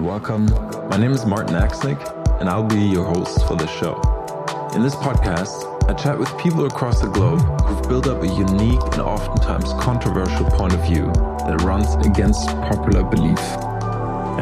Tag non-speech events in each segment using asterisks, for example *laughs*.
Welcome. My name is Martin Axnick, and I'll be your host for this show. In this podcast, I chat with people across the globe who've built up a unique and oftentimes controversial point of view that runs against popular belief.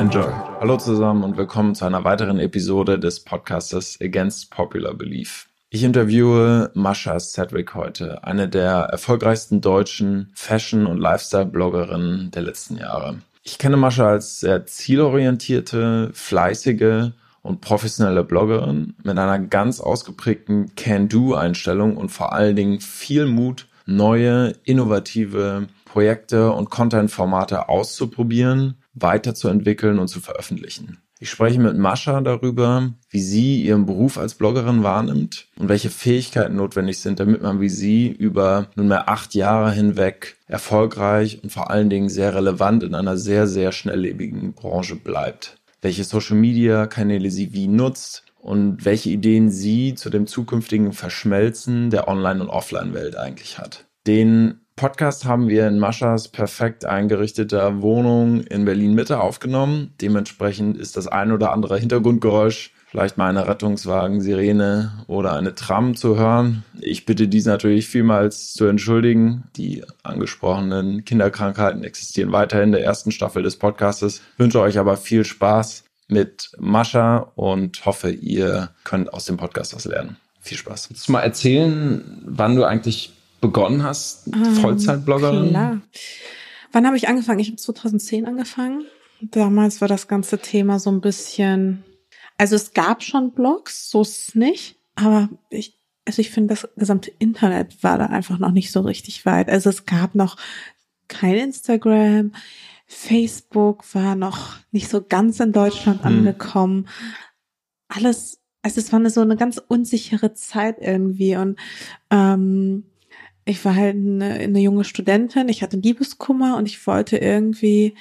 Enjoy. Hallo zusammen und willkommen zu einer weiteren Episode des Podcastes Against Popular Belief. Ich interviewe Mascha Sedgwick heute, eine der erfolgreichsten deutschen Fashion- und Lifestyle-Bloggerinnen der letzten Jahre. Ich kenne Mascha als sehr zielorientierte, fleißige und professionelle Bloggerin mit einer ganz ausgeprägten Can-Do-Einstellung und vor allen Dingen viel Mut, neue, innovative Projekte und Content-Formate auszuprobieren, weiterzuentwickeln und zu veröffentlichen. Ich spreche mit Mascha darüber, wie sie ihren Beruf als Bloggerin wahrnimmt und welche Fähigkeiten notwendig sind, damit man wie sie über nunmehr acht Jahre hinweg erfolgreich und vor allen Dingen sehr relevant in einer sehr, sehr schnelllebigen Branche bleibt. Welche Social-Media-Kanäle sie wie nutzt und welche Ideen sie zu dem zukünftigen Verschmelzen der Online- und Offline-Welt eigentlich hat. Den Podcast haben wir in Maschas perfekt eingerichteter Wohnung in Berlin Mitte aufgenommen. Dementsprechend ist das ein oder andere Hintergrundgeräusch, vielleicht mal eine Rettungswagen-Sirene oder eine Tram zu hören. Ich bitte dies natürlich vielmals zu entschuldigen. Die angesprochenen Kinderkrankheiten existieren weiterhin in der ersten Staffel des Podcastes. Ich wünsche euch aber viel Spaß mit Mascha und hoffe, ihr könnt aus dem Podcast was lernen. Viel Spaß. Willst du mal erzählen, wann du eigentlich begonnen hast, Ähm, Vollzeitbloggerin? Klar. Wann habe ich angefangen? Ich habe 2010 angefangen. Damals war das ganze Thema so ein bisschen, also es gab schon Blogs, so ist es nicht, aber ich, also ich finde, das gesamte Internet war da einfach noch nicht so richtig weit. Also es gab noch kein Instagram, Facebook war noch nicht so ganz in Deutschland Hm. angekommen. Alles, also es war eine, so eine ganz unsichere Zeit irgendwie und ähm, ich war halt eine, eine junge Studentin, ich hatte Liebeskummer und ich wollte irgendwie,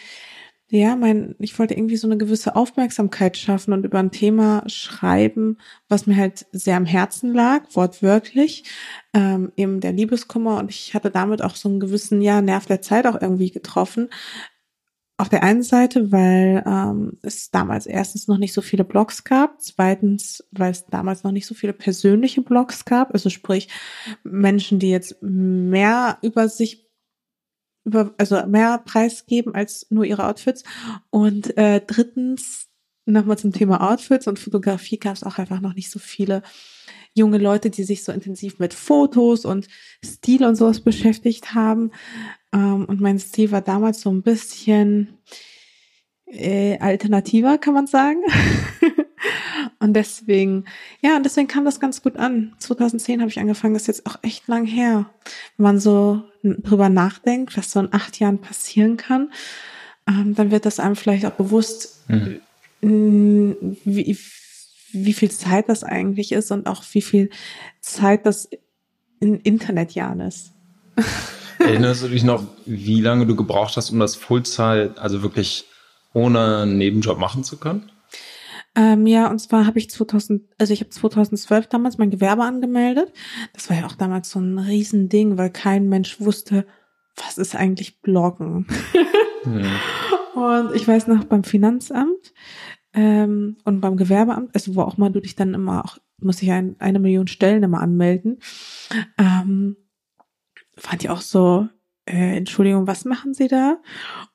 ja, mein, ich wollte irgendwie so eine gewisse Aufmerksamkeit schaffen und über ein Thema schreiben, was mir halt sehr am Herzen lag, wortwörtlich, ähm, eben der Liebeskummer und ich hatte damit auch so einen gewissen, ja, Nerv der Zeit auch irgendwie getroffen. Auf der einen Seite, weil ähm, es damals erstens noch nicht so viele Blogs gab, zweitens, weil es damals noch nicht so viele persönliche Blogs gab, also sprich Menschen, die jetzt mehr über sich über, also mehr preisgeben als nur ihre Outfits. Und äh, drittens, nochmal zum Thema Outfits und Fotografie gab es auch einfach noch nicht so viele junge Leute, die sich so intensiv mit Fotos und Stil und sowas beschäftigt haben. Ähm, und mein Stil war damals so ein bisschen äh, alternativer, kann man sagen. *laughs* und deswegen, ja, und deswegen kam das ganz gut an. 2010 habe ich angefangen, das ist jetzt auch echt lang her. Wenn man so drüber nachdenkt, was so in acht Jahren passieren kann, ähm, dann wird das einem vielleicht auch bewusst, Mhm. mh, wie, wie viel Zeit das eigentlich ist und auch wie viel Zeit das in Internetjahren ist. *laughs* Erinnerst du dich noch, wie lange du gebraucht hast, um das Fullzeit, also wirklich ohne einen Nebenjob machen zu können? Ähm, ja, und zwar habe ich 2000, also ich habe 2012 damals mein Gewerbe angemeldet. Das war ja auch damals so ein Riesending, weil kein Mensch wusste, was ist eigentlich Bloggen. Hm. *laughs* Und ich weiß noch beim Finanzamt ähm, und beim Gewerbeamt, also wo auch mal du dich dann immer auch, muss ich ein, eine Million Stellen immer anmelden, ähm, fand ich auch so, äh, Entschuldigung, was machen Sie da?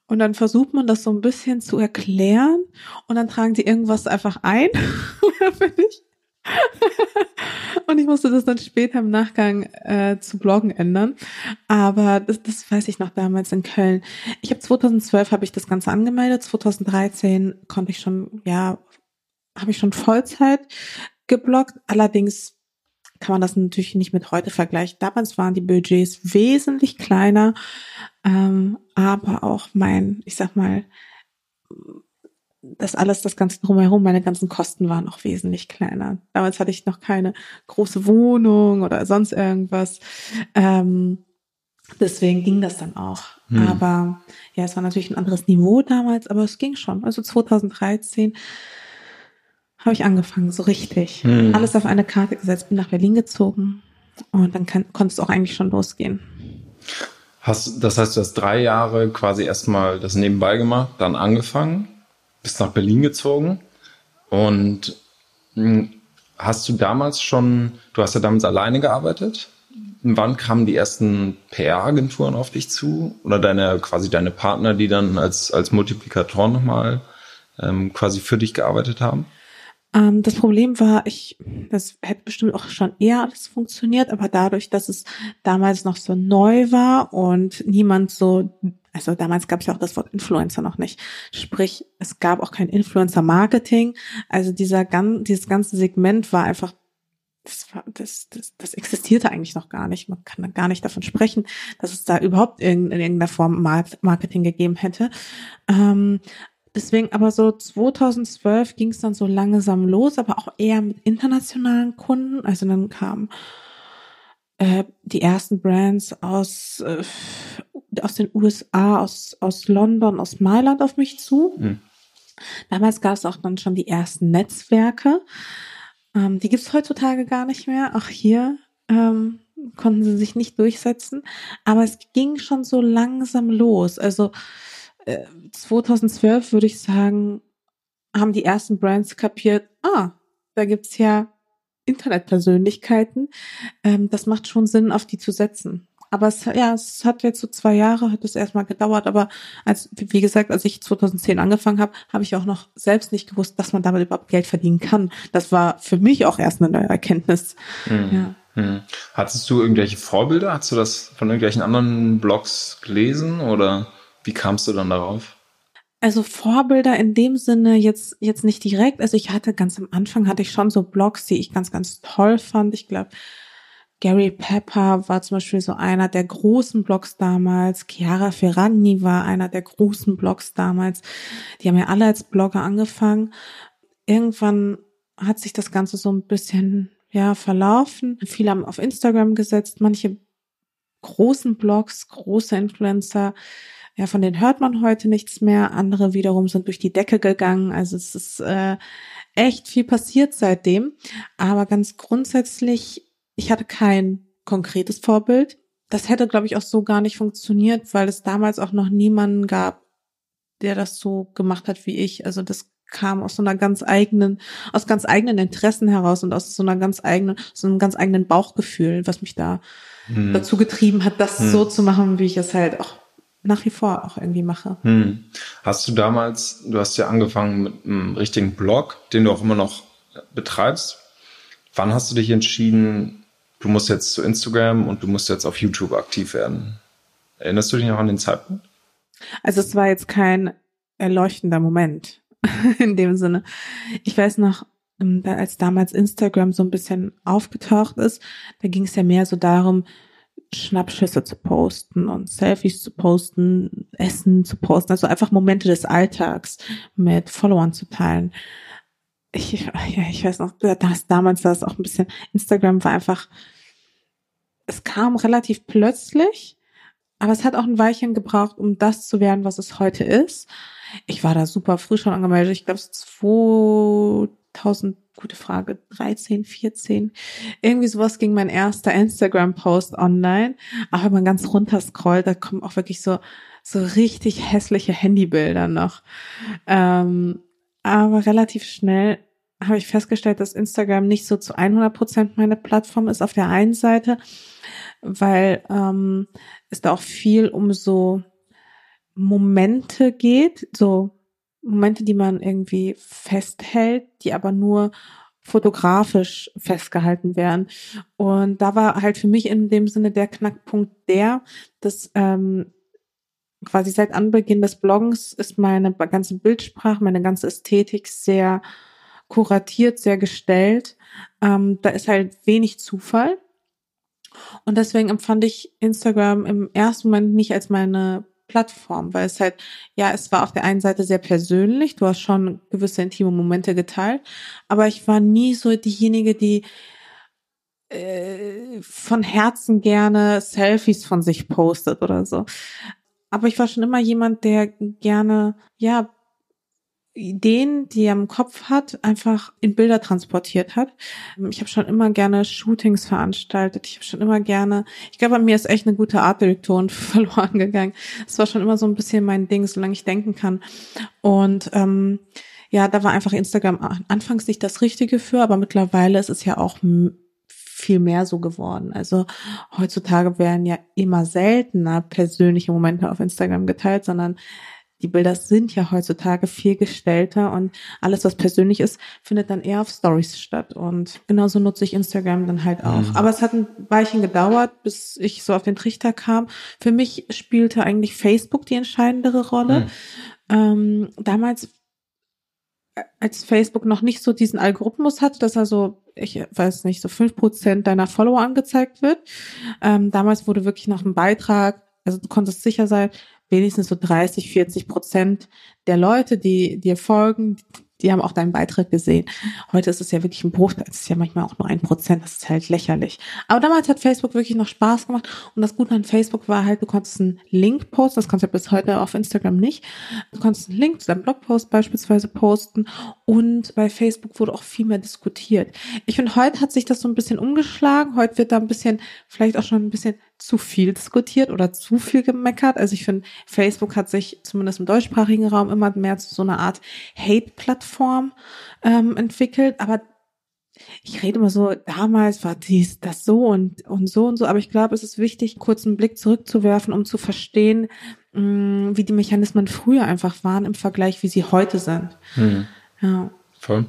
Und dann versucht man das so ein bisschen zu erklären und dann tragen die irgendwas einfach ein. *laughs* Finde ich. *laughs* und ich musste das dann später im Nachgang äh, zu Bloggen ändern. Aber das, das weiß ich noch damals in Köln. Ich habe 2012 habe ich das Ganze angemeldet. 2013 konnte ich schon, ja, habe ich schon Vollzeit gebloggt. Allerdings kann man das natürlich nicht mit heute vergleichen. Damals waren die Budgets wesentlich kleiner, ähm, aber auch mein, ich sag mal, das alles, das ganze drumherum, meine ganzen Kosten waren auch wesentlich kleiner. Damals hatte ich noch keine große Wohnung oder sonst irgendwas. Ähm, deswegen ging das dann auch. Hm. Aber ja, es war natürlich ein anderes Niveau damals, aber es ging schon. Also 2013 habe ich angefangen, so richtig. Hm. Alles auf eine Karte gesetzt, bin nach Berlin gezogen und dann kann, konnte es auch eigentlich schon losgehen. Hast, das heißt, du hast drei Jahre quasi erstmal das nebenbei gemacht, dann angefangen bist nach Berlin gezogen und hm, hast du damals schon, du hast ja damals alleine gearbeitet? Wann kamen die ersten PR-Agenturen auf dich zu? Oder deine, quasi deine Partner, die dann als, als Multiplikatoren nochmal ähm, quasi für dich gearbeitet haben? Ähm, das Problem war, ich, das hätte bestimmt auch schon eher alles funktioniert, aber dadurch, dass es damals noch so neu war und niemand so, also damals gab es ja auch das Wort Influencer noch nicht. Sprich, es gab auch kein Influencer-Marketing. Also dieser ganz, dieses ganze Segment war einfach das, war, das, das, das existierte eigentlich noch gar nicht. Man kann gar nicht davon sprechen, dass es da überhaupt in, in irgendeiner Form Marketing gegeben hätte. Ähm, Deswegen, aber so 2012 ging es dann so langsam los, aber auch eher mit internationalen Kunden. Also dann kamen äh, die ersten Brands aus, äh, aus den USA, aus, aus London, aus Mailand auf mich zu. Mhm. Damals gab es auch dann schon die ersten Netzwerke. Ähm, die gibt's heutzutage gar nicht mehr. Auch hier ähm, konnten sie sich nicht durchsetzen. Aber es ging schon so langsam los. Also 2012 würde ich sagen, haben die ersten Brands kapiert, ah, da gibt's ja Internetpersönlichkeiten. Ähm, das macht schon Sinn, auf die zu setzen. Aber es, ja, es hat jetzt so zwei Jahre, hat es erstmal gedauert. Aber als, wie gesagt, als ich 2010 angefangen habe, habe ich auch noch selbst nicht gewusst, dass man damit überhaupt Geld verdienen kann. Das war für mich auch erst eine neue Erkenntnis. Mhm. Ja. Hm. Hattest du irgendwelche Vorbilder? Hast du das von irgendwelchen anderen Blogs gelesen oder? Wie kamst du dann darauf? Also Vorbilder in dem Sinne jetzt jetzt nicht direkt. Also ich hatte ganz am Anfang hatte ich schon so Blogs, die ich ganz ganz toll fand. Ich glaube Gary Pepper war zum Beispiel so einer der großen Blogs damals. Chiara Ferragni war einer der großen Blogs damals. Die haben ja alle als Blogger angefangen. Irgendwann hat sich das Ganze so ein bisschen ja verlaufen. Viele haben auf Instagram gesetzt. Manche großen Blogs, große Influencer ja, von denen hört man heute nichts mehr. Andere wiederum sind durch die Decke gegangen. Also es ist äh, echt viel passiert seitdem. Aber ganz grundsätzlich, ich hatte kein konkretes Vorbild. Das hätte, glaube ich, auch so gar nicht funktioniert, weil es damals auch noch niemanden gab, der das so gemacht hat wie ich. Also das kam aus so einer ganz eigenen, aus ganz eigenen Interessen heraus und aus so einer ganz eigenen, so einem ganz eigenen Bauchgefühl, was mich da hm. dazu getrieben hat, das hm. so zu machen, wie ich es halt auch nach wie vor auch irgendwie mache. Hm. Hast du damals, du hast ja angefangen mit einem richtigen Blog, den du auch immer noch betreibst. Wann hast du dich entschieden, du musst jetzt zu Instagram und du musst jetzt auf YouTube aktiv werden? Erinnerst du dich noch an den Zeitpunkt? Also es war jetzt kein erleuchtender Moment *laughs* in dem Sinne. Ich weiß noch, ähm, als damals Instagram so ein bisschen aufgetaucht ist, da ging es ja mehr so darum, Schnappschüsse zu posten und Selfies zu posten, Essen zu posten, also einfach Momente des Alltags mit Followern zu teilen. Ich, *laughs* ja, ich weiß noch, dass damals das auch ein bisschen, Instagram war einfach, es kam relativ plötzlich, aber es hat auch ein Weilchen gebraucht, um das zu werden, was es heute ist. Ich war da super früh schon angemeldet. Ich glaube, 2000 gute Frage, 13, 14. Irgendwie sowas ging mein erster Instagram-Post online. Aber wenn man ganz runter scrollt, da kommen auch wirklich so, so richtig hässliche Handybilder noch. Ähm, aber relativ schnell habe ich festgestellt, dass Instagram nicht so zu 100 Prozent meine Plattform ist auf der einen Seite, weil ähm, es da auch viel um so Momente geht, so Momente, die man irgendwie festhält, die aber nur fotografisch festgehalten werden. Und da war halt für mich in dem Sinne der Knackpunkt der, dass ähm, quasi seit Anbeginn des Bloggens ist meine ganze Bildsprache, meine ganze Ästhetik sehr kuratiert, sehr gestellt. Ähm, da ist halt wenig Zufall. Und deswegen empfand ich Instagram im ersten Moment nicht als meine Plattform, weil es halt, ja, es war auf der einen Seite sehr persönlich, du hast schon gewisse intime Momente geteilt, aber ich war nie so diejenige, die äh, von Herzen gerne Selfies von sich postet oder so. Aber ich war schon immer jemand, der gerne, ja, Ideen, die er im Kopf hat, einfach in Bilder transportiert hat. Ich habe schon immer gerne Shootings veranstaltet. Ich habe schon immer gerne, ich glaube, bei mir ist echt eine gute Artdirektorin *laughs* verloren gegangen. Es war schon immer so ein bisschen mein Ding, solange ich denken kann. Und ähm, ja, da war einfach Instagram anfangs nicht das Richtige für, aber mittlerweile ist es ja auch viel mehr so geworden. Also heutzutage werden ja immer seltener persönliche Momente auf Instagram geteilt, sondern die Bilder sind ja heutzutage viel gestellter und alles, was persönlich ist, findet dann eher auf Stories statt. Und genauso nutze ich Instagram dann halt auch. Mhm. Aber es hat ein Weilchen gedauert, bis ich so auf den Trichter kam. Für mich spielte eigentlich Facebook die entscheidendere Rolle. Mhm. Ähm, damals als Facebook noch nicht so diesen Algorithmus hatte, dass er so, ich weiß nicht, so fünf Prozent deiner Follower angezeigt wird. Ähm, damals wurde wirklich noch ein Beitrag, also du konntest sicher sein, wenigstens so 30, 40 Prozent der Leute, die dir folgen, die haben auch deinen Beitrag gesehen. Heute ist es ja wirklich ein Bruchteil, es ist ja manchmal auch nur ein Prozent, das ist halt lächerlich. Aber damals hat Facebook wirklich noch Spaß gemacht und das Gute an Facebook war halt, du konntest einen Link posten, das kannst du bis heute auf Instagram nicht. Du konntest einen Link zu deinem Blogpost beispielsweise posten und bei Facebook wurde auch viel mehr diskutiert. Ich finde, heute hat sich das so ein bisschen umgeschlagen, heute wird da ein bisschen, vielleicht auch schon ein bisschen zu viel diskutiert oder zu viel gemeckert. Also ich finde, Facebook hat sich zumindest im deutschsprachigen Raum immer mehr zu so einer Art Hate-Plattform ähm, entwickelt. Aber ich rede immer so, damals war dies, das so und, und so und so. Aber ich glaube, es ist wichtig, kurz einen Blick zurückzuwerfen, um zu verstehen, mh, mm, wie die Mechanismen früher einfach waren im Vergleich, wie sie heute sind. Hm. Ja. Voll.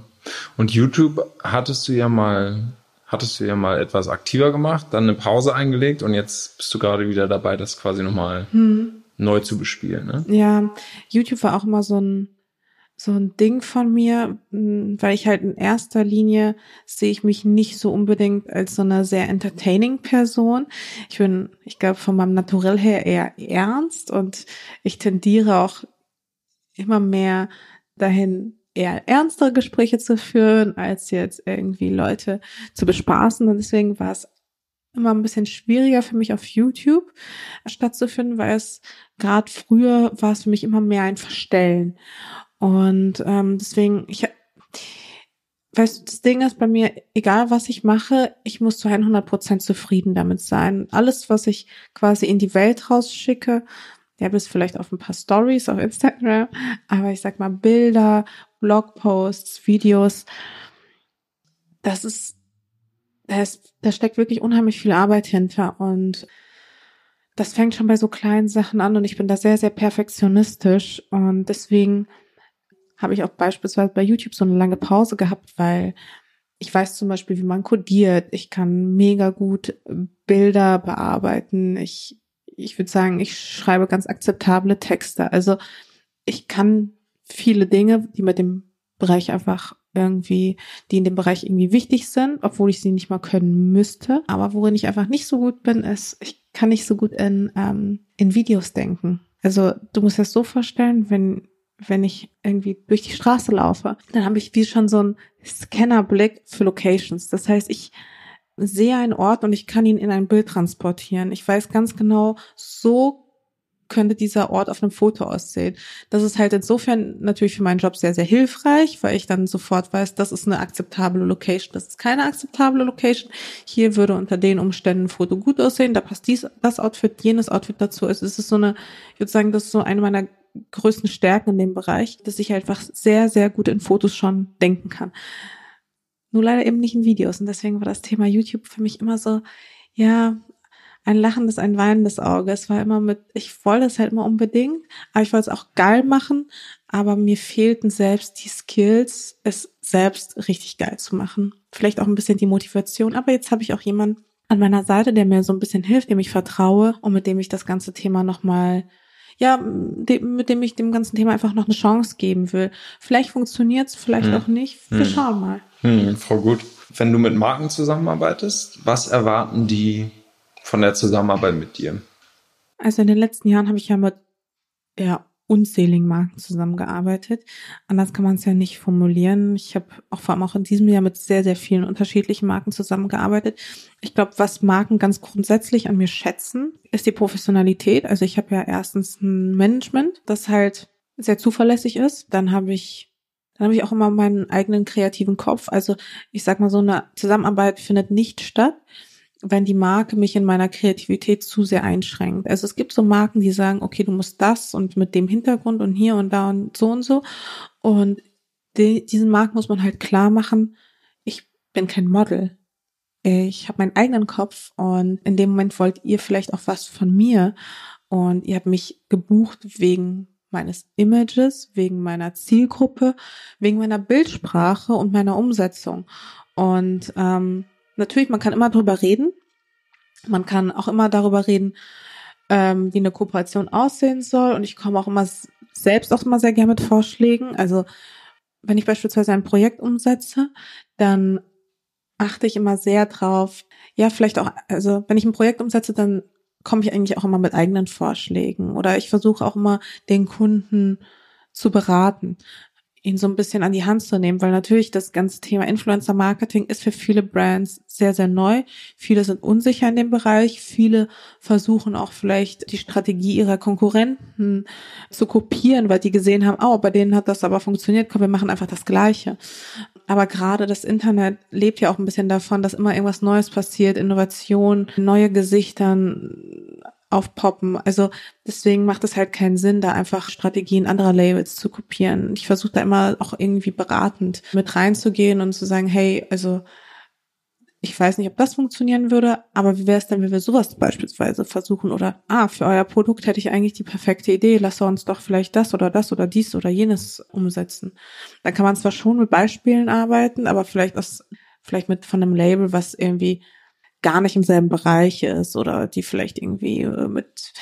Und YouTube hattest du ja mal hattest du ja mal etwas aktiver gemacht, dann eine Pause eingelegt und jetzt bist du gerade wieder dabei, das quasi nochmal hm. neu zu bespielen. Ne? Ja, YouTube war auch immer so ein so ein Ding von mir, hm, weil ich halt in erster Linie sehe ich mich nicht so unbedingt als so eine sehr entertaining Person. Ich bin, ich glaube, von meinem Naturell her eher ernst und ich tendiere auch immer mehr dahin, eher ernstere Gespräche zu führen, als jetzt irgendwie Leute zu bespaßen. Und deswegen war es immer ein bisschen schwieriger für mich auf YouTube stattzufinden, weil es gerade früher war es für mich immer mehr ein Verstellen. Und ähm, deswegen, ich weißt du, das Ding ist bei mir, egal was ich mache, ich muss zu 100 Prozent zufrieden damit sein. Alles, was ich quasi in die Welt rausschicke, ja, bis vielleicht auf ein paar Stories auf Instagram, aber ich sag mal Bilder, Blogposts, Videos, das ist, da, da steckt wirklich unheimlich viel Arbeit hinter und das fängt schon bei so kleinen Sachen an und ich bin da sehr, sehr perfektionistisch und deswegen habe ich auch beispielsweise bei YouTube so eine lange Pause gehabt, weil ich weiß zum Beispiel, wie man codiert. Ich kann mega gut Bilder bearbeiten. Ich ich würde sagen, ich schreibe ganz akzeptable Texte. Also ich kann viele Dinge, die mit dem Bereich einfach irgendwie, die in dem Bereich irgendwie wichtig sind, obwohl ich sie nicht mal können müsste. Aber worin ich einfach nicht so gut bin, ist, ich kann nicht so gut in, ähm, in Videos denken. Also du musst das so vorstellen, wenn wenn ich irgendwie durch die Straße laufe, dann habe ich wie schon so einen Scannerblick für Locations. Das heißt, ich sehe einen Ort und ich kann ihn in ein Bild transportieren. Ich weiß ganz genau, so könnte dieser Ort auf einem Foto aussehen. Das ist halt insofern natürlich für meinen Job sehr, sehr hilfreich, weil ich dann sofort weiß, das ist eine akzeptable Location, das ist keine akzeptable Location. Hier würde unter den Umständen ein Foto gut aussehen, da passt dies, das Outfit, jenes Outfit dazu. Es ist so eine, ich würde sagen, das ist so eine meiner größten Stärken in dem Bereich, dass ich einfach sehr, sehr gut in Fotos schon denken kann. Nur leider eben nicht in Videos. Und deswegen war das Thema YouTube für mich immer so, ja, ein lachendes, ein weinendes Auge. Es war immer mit, ich wollte es halt immer unbedingt, aber ich wollte es auch geil machen, aber mir fehlten selbst die Skills, es selbst richtig geil zu machen. Vielleicht auch ein bisschen die Motivation, aber jetzt habe ich auch jemanden an meiner Seite, der mir so ein bisschen hilft, dem ich vertraue und mit dem ich das ganze Thema nochmal ja, mit dem ich dem ganzen Thema einfach noch eine Chance geben will. Vielleicht funktioniert's, vielleicht hm. auch nicht. Wir hm. schauen mal. Hm, Frau Gut, wenn du mit Marken zusammenarbeitest, was erwarten die von der Zusammenarbeit mit dir? Also in den letzten Jahren habe ich ja mit ja, unzähligen Marken zusammengearbeitet. Anders kann man es ja nicht formulieren. Ich habe auch vor allem auch in diesem Jahr mit sehr, sehr vielen unterschiedlichen Marken zusammengearbeitet. Ich glaube, was Marken ganz grundsätzlich an mir schätzen, ist die Professionalität. Also ich habe ja erstens ein Management, das halt sehr zuverlässig ist. Dann habe ich dann habe ich auch immer meinen eigenen kreativen Kopf. Also ich sag mal, so eine Zusammenarbeit findet nicht statt, wenn die Marke mich in meiner Kreativität zu sehr einschränkt. Also es gibt so Marken, die sagen, okay, du musst das und mit dem Hintergrund und hier und da und so und so. Und die, diesen Marken muss man halt klar machen, ich bin kein Model. Ich habe meinen eigenen Kopf und in dem Moment wollt ihr vielleicht auch was von mir und ihr habt mich gebucht wegen meines Images, wegen meiner Zielgruppe, wegen meiner Bildsprache und meiner Umsetzung. Und ähm, natürlich, man kann immer darüber reden. Man kann auch immer darüber reden, ähm, wie eine Kooperation aussehen soll. Und ich komme auch immer selbst auch immer sehr gerne mit Vorschlägen. Also wenn ich beispielsweise ein Projekt umsetze, dann achte ich immer sehr drauf. Ja, vielleicht auch, also wenn ich ein Projekt umsetze, dann komme ich eigentlich auch immer mit eigenen Vorschlägen oder ich versuche auch immer den Kunden zu beraten, ihn so ein bisschen an die Hand zu nehmen, weil natürlich das ganze Thema Influencer Marketing ist für viele Brands sehr, sehr neu. Viele sind unsicher in dem Bereich. Viele versuchen auch vielleicht die Strategie ihrer Konkurrenten zu kopieren, weil die gesehen haben, oh, bei denen hat das aber funktioniert, komm, wir machen einfach das Gleiche aber gerade das Internet lebt ja auch ein bisschen davon, dass immer irgendwas Neues passiert, Innovation, neue Gesichter aufpoppen. Also deswegen macht es halt keinen Sinn, da einfach Strategien anderer Labels zu kopieren. Ich versuche da immer auch irgendwie beratend mit reinzugehen und zu sagen, hey, also ich weiß nicht, ob das funktionieren würde, aber wie wäre es denn, wenn wir sowas beispielsweise versuchen oder, ah, für euer Produkt hätte ich eigentlich die perfekte Idee, lass uns doch vielleicht das oder das oder dies oder jenes umsetzen. Da kann man zwar schon mit Beispielen arbeiten, aber vielleicht aus, vielleicht mit von einem Label, was irgendwie gar nicht im selben Bereich ist oder die vielleicht irgendwie äh, mit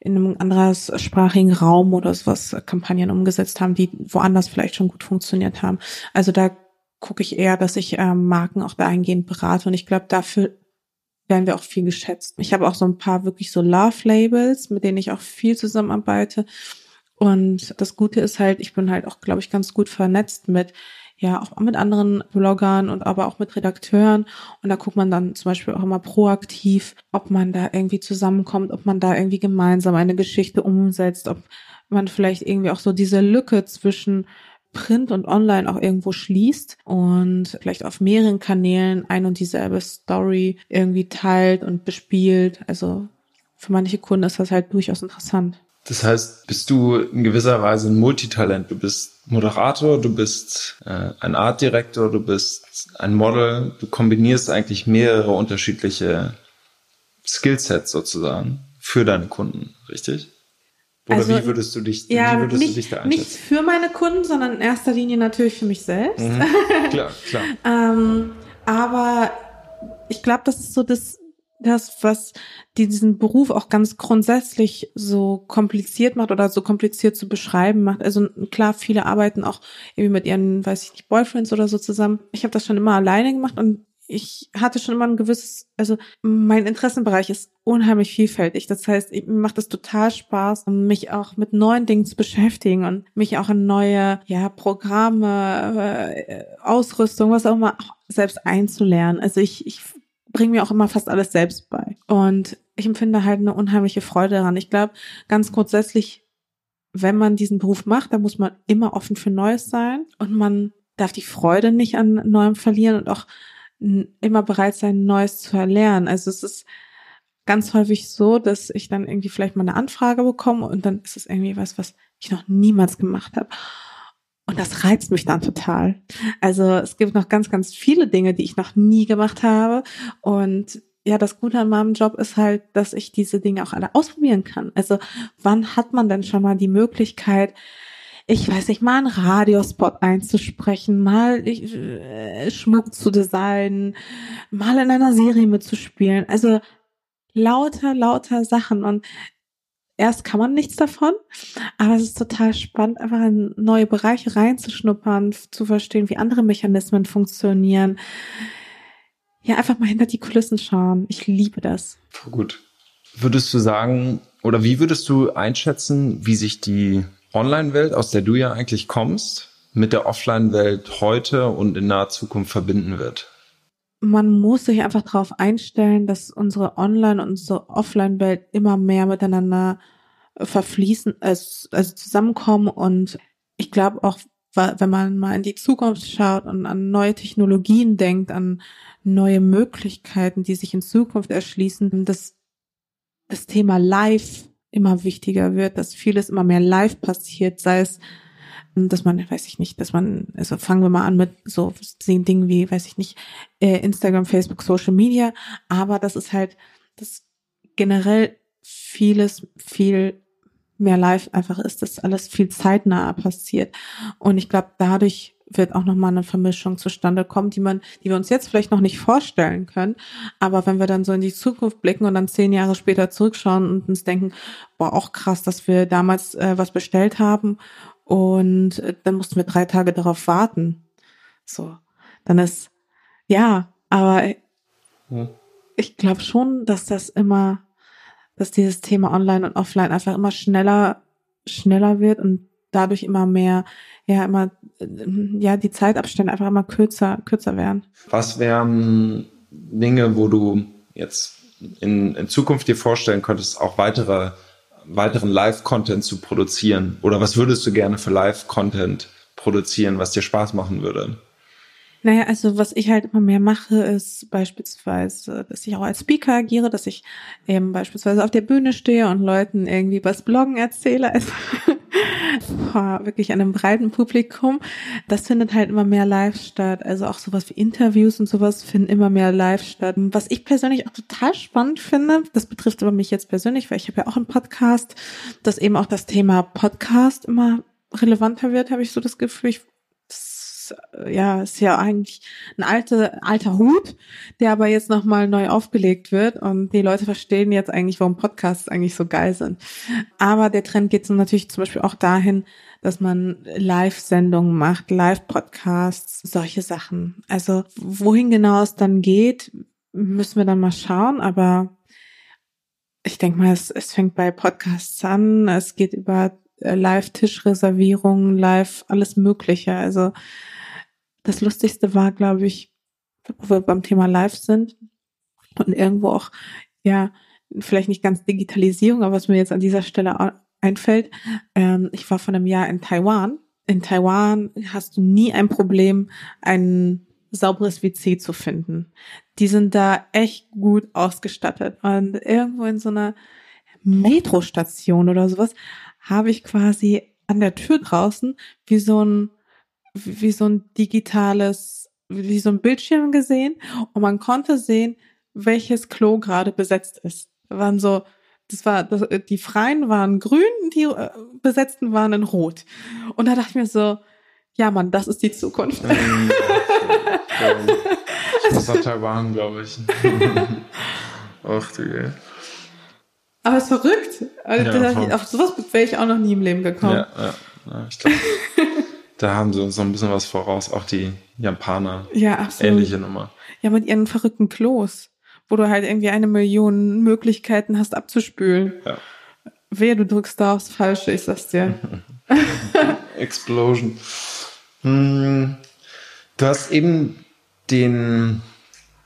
in einem anderssprachigen Raum oder sowas Kampagnen umgesetzt haben, die woanders vielleicht schon gut funktioniert haben. Also da gucke ich eher, dass ich ähm, Marken auch dahingehend berate. Und ich glaube, dafür werden wir auch viel geschätzt. Ich habe auch so ein paar wirklich so Love-Labels, mit denen ich auch viel zusammenarbeite. Und das Gute ist halt, ich bin halt auch, glaube ich, ganz gut vernetzt mit, ja, auch mit anderen Bloggern und aber auch mit Redakteuren. Und da guckt man dann zum Beispiel auch immer proaktiv, ob man da irgendwie zusammenkommt, ob man da irgendwie gemeinsam eine Geschichte umsetzt, ob man vielleicht irgendwie auch so diese Lücke zwischen Print und Online auch irgendwo schließt und vielleicht auf mehreren Kanälen ein und dieselbe Story irgendwie teilt und bespielt. Also für manche Kunden ist das halt durchaus interessant. Das heißt, bist du in gewisser Weise ein Multitalent. Du bist Moderator, du bist äh, ein Artdirektor, du bist ein Model. Du kombinierst eigentlich mehrere unterschiedliche Skillsets sozusagen für deine Kunden, richtig? Oder also, wie würdest du dich, ja, wie würdest nicht, du dich da einschätzen? Nicht für meine Kunden, sondern in erster Linie natürlich für mich selbst. Mhm, klar, klar. *laughs* ähm, aber ich glaube, das ist so das, das, was diesen Beruf auch ganz grundsätzlich so kompliziert macht oder so kompliziert zu beschreiben macht. Also klar, viele arbeiten auch irgendwie mit ihren, weiß ich nicht, Boyfriends oder so zusammen. Ich habe das schon immer alleine gemacht und ich hatte schon immer ein gewisses, also mein Interessenbereich ist unheimlich vielfältig. Das heißt, mir macht es total Spaß, mich auch mit neuen Dingen zu beschäftigen und mich auch in neue, ja, Programme, äh, Ausrüstung, was auch immer, auch selbst einzulernen. Also ich, ich bringe mir auch immer fast alles selbst bei. Und ich empfinde halt eine unheimliche Freude daran. Ich glaube, ganz grundsätzlich, wenn man diesen Beruf macht, dann muss man immer offen für Neues sein und man darf die Freude nicht an Neuem verlieren und auch immer bereit sein, Neues zu erlernen. Also es ist ganz häufig so, dass ich dann irgendwie vielleicht mal eine Anfrage bekomme und dann ist es irgendwie was, was ich noch niemals gemacht habe. Und das reizt mich dann total. Also es gibt noch ganz, ganz viele Dinge, die ich noch nie gemacht habe. Und ja, das Gute an meinem Job ist halt, dass ich diese Dinge auch alle ausprobieren kann. Also wann hat man denn schon mal die Möglichkeit, ich weiß nicht, mal einen Radiospot einzusprechen, mal äh, Schmuck zu designen, mal in einer Serie mitzuspielen. Also lauter, lauter Sachen. Und erst kann man nichts davon, aber es ist total spannend, einfach in neue Bereiche reinzuschnuppern, zu verstehen, wie andere Mechanismen funktionieren. Ja, einfach mal hinter die Kulissen schauen. Ich liebe das. Gut. Würdest du sagen, oder wie würdest du einschätzen, wie sich die Online-Welt, aus der du ja eigentlich kommst, mit der Offline-Welt heute und in naher Zukunft verbinden wird? Man muss sich einfach darauf einstellen, dass unsere Online- und unsere Offline-Welt immer mehr miteinander verfließen, also zusammenkommen. Und ich glaube auch, wenn man mal in die Zukunft schaut und an neue Technologien denkt, an neue Möglichkeiten, die sich in Zukunft erschließen, dass das Thema Live immer wichtiger wird, dass vieles immer mehr live passiert, sei es, dass man, weiß ich nicht, dass man, also fangen wir mal an mit so Dingen wie, weiß ich nicht, äh, Instagram, Facebook, Social Media, aber das ist halt, das generell vieles viel mehr live einfach ist, dass alles viel zeitnaher passiert. Und ich glaube, dadurch wird auch nochmal eine Vermischung zustande kommen, die man, die wir uns jetzt vielleicht noch nicht vorstellen können. Aber wenn wir dann so in die Zukunft blicken und dann zehn Jahre später zurückschauen und uns denken, boah, auch krass, dass wir damals äh, was bestellt haben und äh, dann mussten wir drei Tage darauf warten. So, dann ist, ja, aber hm. ich glaube schon, dass das immer dass dieses Thema Online und Offline einfach immer schneller, schneller wird und dadurch immer mehr, ja, immer, ja, die Zeitabstände einfach immer kürzer, kürzer werden. Was wären Dinge, wo du jetzt in, in Zukunft dir vorstellen könntest, auch weitere, weiteren Live-Content zu produzieren? Oder was würdest du gerne für Live-Content produzieren, was dir Spaß machen würde? Naja, also was ich halt immer mehr mache, ist beispielsweise, dass ich auch als Speaker agiere, dass ich eben beispielsweise auf der Bühne stehe und Leuten irgendwie was Bloggen erzähle. *laughs* Also vor wirklich einem breiten Publikum. Das findet halt immer mehr live statt. Also auch sowas wie Interviews und sowas finden immer mehr live statt. Was ich persönlich auch total spannend finde, das betrifft aber mich jetzt persönlich, weil ich habe ja auch einen Podcast, dass eben auch das Thema Podcast immer relevanter wird, habe ich so das Gefühl. Ich ja, ist ja eigentlich ein alter, alter Hut, der aber jetzt nochmal neu aufgelegt wird und die Leute verstehen jetzt eigentlich, warum Podcasts eigentlich so geil sind. Aber der Trend geht natürlich zum Beispiel auch dahin, dass man Live-Sendungen macht, Live-Podcasts, solche Sachen. Also wohin genau es dann geht, müssen wir dann mal schauen, aber ich denke mal, es, es fängt bei Podcasts an, es geht über äh, Live-Tischreservierungen, live alles Mögliche. Also das Lustigste war, glaube ich, wo wir beim Thema Live sind und irgendwo auch, ja, vielleicht nicht ganz Digitalisierung, aber was mir jetzt an dieser Stelle einfällt, ähm, ich war vor einem Jahr in Taiwan. In Taiwan hast du nie ein Problem, ein sauberes WC zu finden. Die sind da echt gut ausgestattet. Und irgendwo in so einer Metrostation oder sowas habe ich quasi an der Tür draußen wie so ein wie so ein digitales, wie so ein Bildschirm gesehen und man konnte sehen, welches Klo gerade besetzt ist. Waren so, das war, das, die Freien waren grün, die äh, Besetzten waren in rot. Und da dachte ich mir so, ja Mann, das ist die Zukunft. Ähm, muss nach Taiwan, glaube ich. *laughs* Ach du je. Aber es ist verrückt. Also, ja, auf sowas wäre ich auch noch nie im Leben gekommen. Ja, ja, ja ich glaube. *laughs* Da haben sie uns noch ein bisschen was voraus, auch die Japaner. Ja, absolut. Ähnliche Nummer. Ja, mit ihren verrückten Klos, wo du halt irgendwie eine Million Möglichkeiten hast abzuspülen. Ja. Wer du drückst da aufs Falsche, ich sag's dir. *laughs* Explosion. Hm, du hast eben den,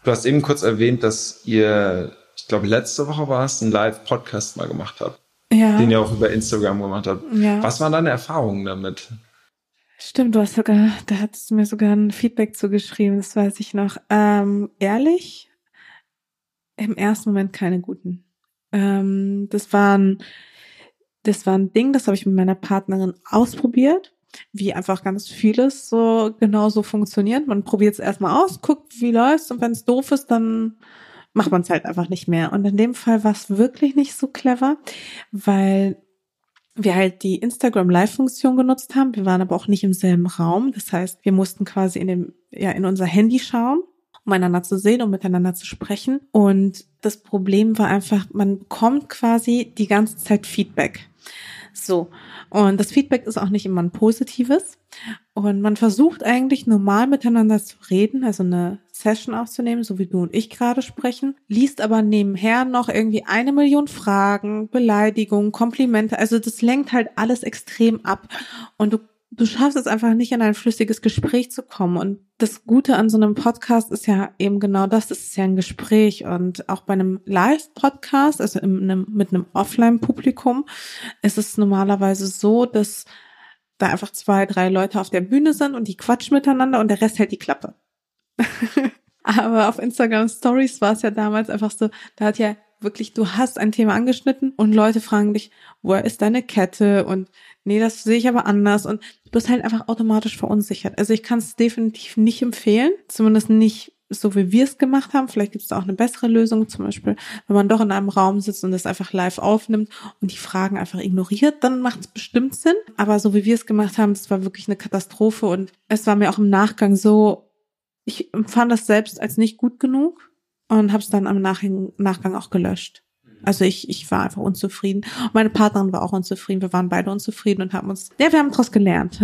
du hast eben kurz erwähnt, dass ihr, ich glaube letzte Woche war es, einen Live-Podcast mal gemacht habt. Ja. Den ihr auch über Instagram gemacht habt. Ja. Was waren deine Erfahrungen damit? Stimmt, du hast sogar, da hattest du mir sogar ein Feedback zugeschrieben, das weiß ich noch. Ähm, ehrlich, im ersten Moment keine guten. Ähm, das war ein, das war ein Ding, das habe ich mit meiner Partnerin ausprobiert, wie einfach ganz vieles so genauso funktioniert. Man probiert es erstmal aus, guckt, wie läuft's und wenn es doof ist, dann macht man es halt einfach nicht mehr. Und in dem Fall war es wirklich nicht so clever, weil wir halt die Instagram Live-Funktion genutzt haben. Wir waren aber auch nicht im selben Raum. Das heißt, wir mussten quasi in dem, ja, in unser Handy schauen, um einander zu sehen und miteinander zu sprechen. Und das Problem war einfach, man bekommt quasi die ganze Zeit Feedback. So. Und das Feedback ist auch nicht immer ein positives. Und man versucht eigentlich normal miteinander zu reden, also eine Session aufzunehmen, so wie du und ich gerade sprechen, liest aber nebenher noch irgendwie eine Million Fragen, Beleidigungen, Komplimente. Also das lenkt halt alles extrem ab. Und du du schaffst es einfach nicht, in ein flüssiges Gespräch zu kommen. Und das Gute an so einem Podcast ist ja eben genau das, das ist ja ein Gespräch. Und auch bei einem Live-Podcast, also einem, mit einem Offline-Publikum, ist es normalerweise so, dass da einfach zwei, drei Leute auf der Bühne sind und die quatschen miteinander und der Rest hält die Klappe. *laughs* Aber auf Instagram Stories war es ja damals einfach so, da hat ja wirklich, du hast ein Thema angeschnitten und Leute fragen dich, wo ist deine Kette? Und nee, das sehe ich aber anders. Und du bist halt einfach automatisch verunsichert. Also ich kann es definitiv nicht empfehlen, zumindest nicht so wie wir es gemacht haben. Vielleicht gibt es auch eine bessere Lösung, zum Beispiel, wenn man doch in einem Raum sitzt und es einfach live aufnimmt und die Fragen einfach ignoriert, dann macht es bestimmt Sinn. Aber so wie wir es gemacht haben, das war wirklich eine Katastrophe und es war mir auch im Nachgang so, ich empfand das selbst als nicht gut genug und habe es dann am Nachgang auch gelöscht. Also ich, ich war einfach unzufrieden. Meine Partnerin war auch unzufrieden. Wir waren beide unzufrieden und haben uns, ja, wir haben daraus gelernt.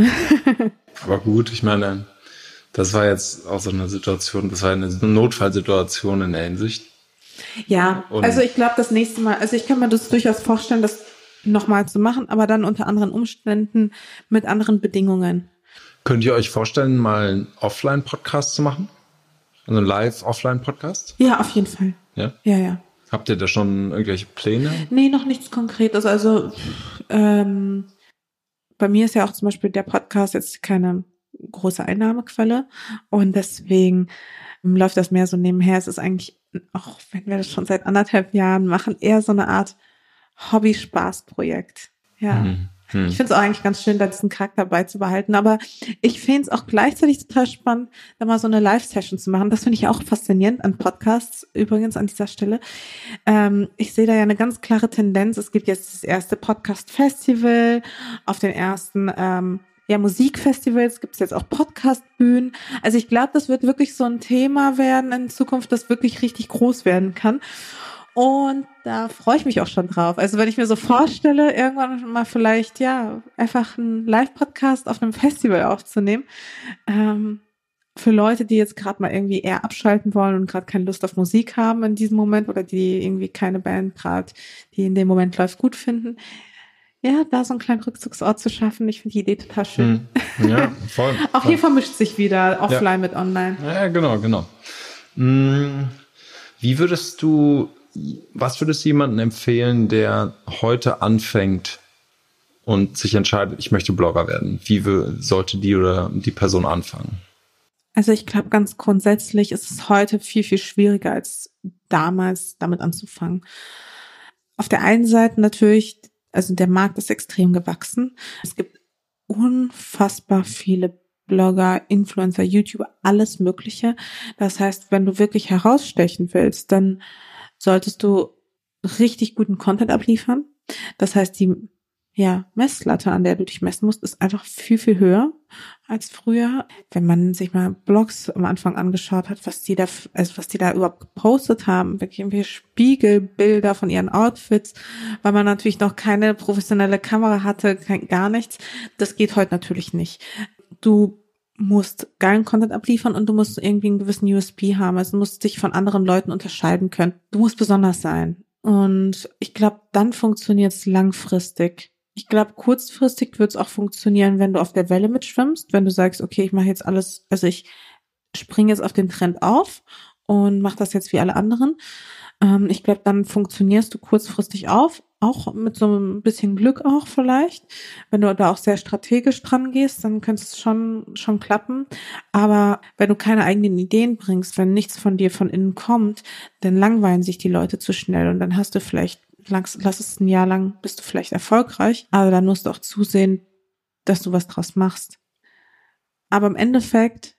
*laughs* Aber gut, ich meine, das war jetzt auch so eine Situation, das war eine Notfallsituation in der Hinsicht. Ja, und also ich glaube, das nächste Mal, also ich kann mir das durchaus vorstellen, das nochmal zu machen, aber dann unter anderen Umständen mit anderen Bedingungen. Könnt ihr euch vorstellen, mal einen Offline-Podcast zu machen? Also einen Live-Offline-Podcast? Ja, auf jeden Fall. Ja? Ja, ja. Habt ihr da schon irgendwelche Pläne? Nee, noch nichts Konkretes. Also ähm, bei mir ist ja auch zum Beispiel der Podcast jetzt keine große Einnahmequelle und deswegen läuft das mehr so nebenher. Es ist eigentlich, auch wenn wir das schon seit anderthalb Jahren machen, eher so eine Art Hobby-Spaß-Projekt. Ja. Mhm. Hm. Ich finde es auch eigentlich ganz schön, da diesen Charakter beizubehalten. Aber ich finde es auch gleichzeitig total spannend, da mal so eine Live-Session zu machen. Das finde ich auch faszinierend an Podcasts, übrigens an dieser Stelle. Ähm, ich sehe da ja eine ganz klare Tendenz. Es gibt jetzt das erste Podcast-Festival. Auf den ersten ähm, ja, Musikfestivals gibt es jetzt auch Podcastbühnen. Also ich glaube, das wird wirklich so ein Thema werden in Zukunft, das wirklich richtig groß werden kann. Und da freue ich mich auch schon drauf. Also wenn ich mir so vorstelle, irgendwann mal vielleicht, ja, einfach einen Live-Podcast auf einem Festival aufzunehmen, ähm, für Leute, die jetzt gerade mal irgendwie eher abschalten wollen und gerade keine Lust auf Musik haben in diesem Moment oder die irgendwie keine Band gerade, die in dem Moment läuft, gut finden. Ja, da so einen kleinen Rückzugsort zu schaffen, ich finde die Idee total schön. Hm. Ja, voll. *laughs* auch voll. hier vermischt sich wieder Offline ja. mit Online. Ja, genau, genau. Hm. Wie würdest du was würdest du jemandem empfehlen, der heute anfängt und sich entscheidet, ich möchte Blogger werden? Wie sollte die oder die Person anfangen? Also ich glaube, ganz grundsätzlich ist es heute viel, viel schwieriger als damals damit anzufangen. Auf der einen Seite natürlich, also der Markt ist extrem gewachsen. Es gibt unfassbar viele Blogger, Influencer, YouTuber, alles Mögliche. Das heißt, wenn du wirklich herausstechen willst, dann solltest du richtig guten Content abliefern. Das heißt, die ja, Messlatte, an der du dich messen musst, ist einfach viel, viel höher als früher. Wenn man sich mal Blogs am Anfang angeschaut hat, was die da, also was die da überhaupt gepostet haben, wirklich irgendwie Spiegelbilder von ihren Outfits, weil man natürlich noch keine professionelle Kamera hatte, kein, gar nichts. Das geht heute natürlich nicht. Du musst geilen Content abliefern und du musst irgendwie einen gewissen USP haben. Also du musst dich von anderen Leuten unterscheiden können. Du musst besonders sein. Und ich glaube, dann funktioniert es langfristig. Ich glaube, kurzfristig wird es auch funktionieren, wenn du auf der Welle mitschwimmst, wenn du sagst, okay, ich mache jetzt alles, also ich springe jetzt auf den Trend auf und mache das jetzt wie alle anderen. Ähm, ich glaube, dann funktionierst du kurzfristig auf, auch mit so ein bisschen Glück auch vielleicht. Wenn du da auch sehr strategisch dran gehst, dann könnte es schon, schon klappen. Aber wenn du keine eigenen Ideen bringst, wenn nichts von dir von innen kommt, dann langweilen sich die Leute zu schnell und dann hast du vielleicht, lass es ein Jahr lang, bist du vielleicht erfolgreich, aber dann musst du auch zusehen, dass du was draus machst. Aber im Endeffekt,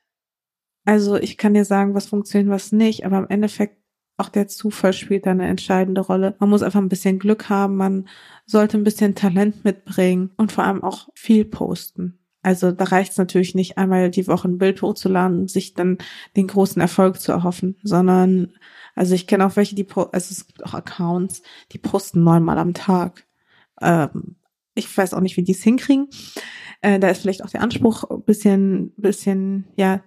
also ich kann dir sagen, was funktioniert, was nicht, aber im Endeffekt auch der Zufall spielt da eine entscheidende Rolle. Man muss einfach ein bisschen Glück haben, man sollte ein bisschen Talent mitbringen und vor allem auch viel posten. Also da reicht es natürlich nicht, einmal die Woche ein Bild hochzuladen und sich dann den großen Erfolg zu erhoffen, sondern also ich kenne auch welche, die also es gibt auch Accounts, die posten neunmal am Tag. Ähm, ich weiß auch nicht, wie die es hinkriegen. Äh, da ist vielleicht auch der Anspruch ein bisschen, bisschen, ja,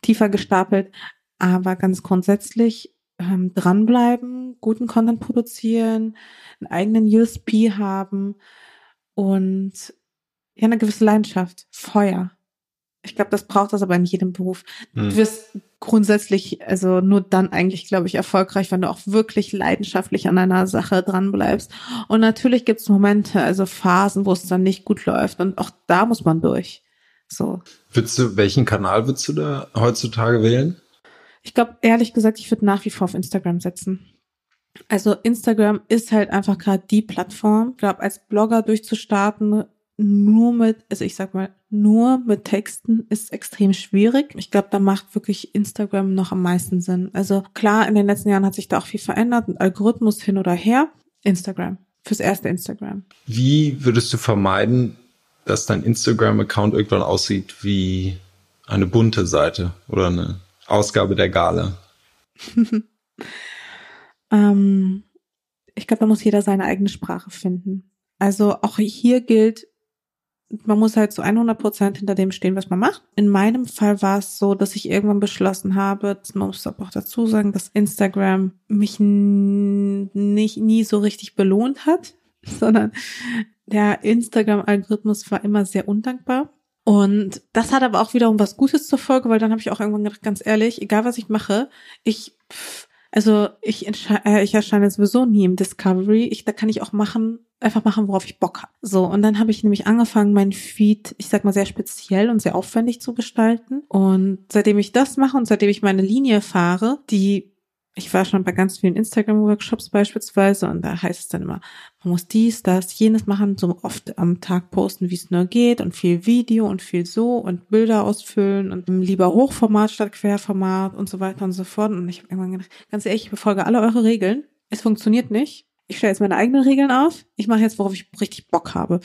tiefer gestapelt. Aber ganz grundsätzlich ähm, dranbleiben, guten Content produzieren, einen eigenen USP haben und ja, eine gewisse Leidenschaft, Feuer. Ich glaube, das braucht das aber in jedem Beruf. Hm. Du wirst grundsätzlich, also nur dann eigentlich, glaube ich, erfolgreich, wenn du auch wirklich leidenschaftlich an einer Sache dran bleibst. Und natürlich gibt es Momente, also Phasen, wo es dann nicht gut läuft. Und auch da muss man durch. So. Würdest du, welchen Kanal würdest du da heutzutage wählen? Ich glaube, ehrlich gesagt, ich würde nach wie vor auf Instagram setzen. Also Instagram ist halt einfach gerade die Plattform. Ich glaube, als Blogger durchzustarten, nur mit, also ich sag mal, nur mit Texten ist extrem schwierig. Ich glaube, da macht wirklich Instagram noch am meisten Sinn. Also klar, in den letzten Jahren hat sich da auch viel verändert, ein Algorithmus hin oder her. Instagram. Fürs erste Instagram. Wie würdest du vermeiden, dass dein Instagram-Account irgendwann aussieht wie eine bunte Seite oder eine Ausgabe der Gale? *laughs* ähm, ich glaube, da muss jeder seine eigene Sprache finden. Also auch hier gilt, man muss halt zu 100 Prozent hinter dem stehen, was man macht. In meinem Fall war es so, dass ich irgendwann beschlossen habe, man muss aber auch dazu sagen, dass Instagram mich nicht nie so richtig belohnt hat, *laughs* sondern der Instagram-Algorithmus war immer sehr undankbar. Und das hat aber auch wiederum was Gutes zur Folge, weil dann habe ich auch irgendwann gedacht, ganz ehrlich, egal was ich mache, ich, also ich, äh, ich erscheine sowieso nie im Discovery. Ich, da kann ich auch machen, einfach machen, worauf ich Bock habe. So, und dann habe ich nämlich angefangen, meinen Feed, ich sag mal, sehr speziell und sehr aufwendig zu gestalten. Und seitdem ich das mache und seitdem ich meine Linie fahre, die ich war schon bei ganz vielen Instagram-Workshops beispielsweise und da heißt es dann immer, man muss dies, das, jenes machen, so oft am Tag posten, wie es nur geht und viel Video und viel so und Bilder ausfüllen und lieber Hochformat statt Querformat und so weiter und so fort. Und ich habe irgendwann gedacht, ganz ehrlich, ich befolge alle eure Regeln. Es funktioniert nicht ich stelle jetzt meine eigenen Regeln auf. Ich mache jetzt, worauf ich richtig Bock habe.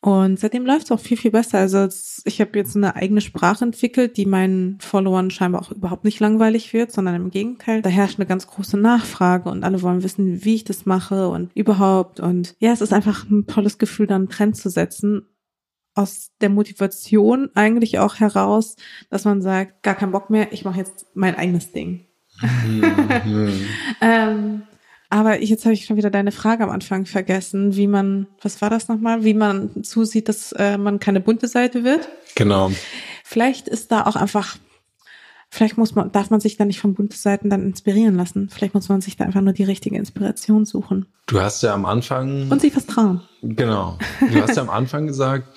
Und seitdem läuft es auch viel, viel besser. Also ich habe jetzt eine eigene Sprache entwickelt, die meinen Followern scheinbar auch überhaupt nicht langweilig wird, sondern im Gegenteil. Da herrscht eine ganz große Nachfrage und alle wollen wissen, wie ich das mache und überhaupt. Und ja, es ist einfach ein tolles Gefühl, dann einen Trend zu setzen. Aus der Motivation eigentlich auch heraus, dass man sagt, gar keinen Bock mehr, ich mache jetzt mein eigenes Ding. Mhm. *laughs* ähm, aber jetzt habe ich schon wieder deine Frage am Anfang vergessen, wie man, was war das nochmal, wie man zusieht, dass äh, man keine bunte Seite wird. Genau. Vielleicht ist da auch einfach, vielleicht muss man, darf man sich da nicht von bunten Seiten dann inspirieren lassen. Vielleicht muss man sich da einfach nur die richtige Inspiration suchen. Du hast ja am Anfang. Und sich was trauen. Genau. Du hast ja am Anfang gesagt,